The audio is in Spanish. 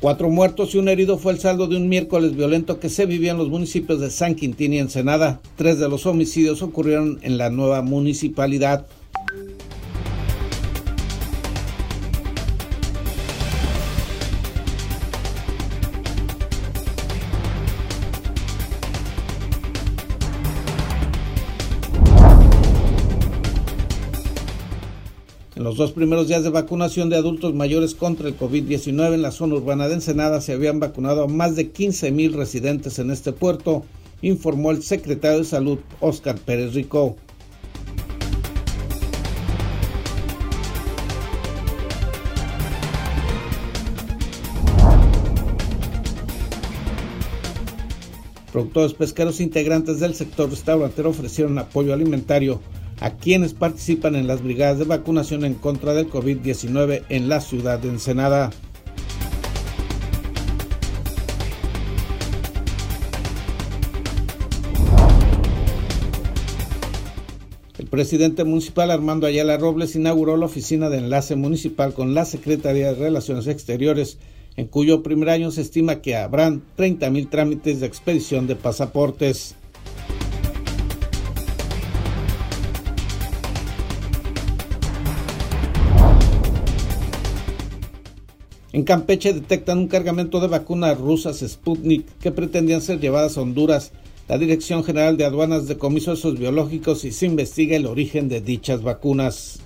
Cuatro muertos y un herido fue el saldo de un miércoles violento que se vivió en los municipios de San Quintín y Ensenada. Tres de los homicidios ocurrieron en la nueva municipalidad. En los dos primeros días de vacunación de adultos mayores contra el COVID-19 en la zona urbana de Ensenada se habían vacunado a más de 15 mil residentes en este puerto, informó el secretario de Salud, Óscar Pérez Rico. Productores pesqueros integrantes del sector restaurantero ofrecieron apoyo alimentario a quienes participan en las brigadas de vacunación en contra del COVID-19 en la ciudad de Ensenada. El presidente municipal Armando Ayala Robles inauguró la oficina de enlace municipal con la Secretaría de Relaciones Exteriores, en cuyo primer año se estima que habrán 30 mil trámites de expedición de pasaportes. En Campeche detectan un cargamento de vacunas rusas Sputnik que pretendían ser llevadas a Honduras. La Dirección General de Aduanas decomisó esos biológicos y se investiga el origen de dichas vacunas.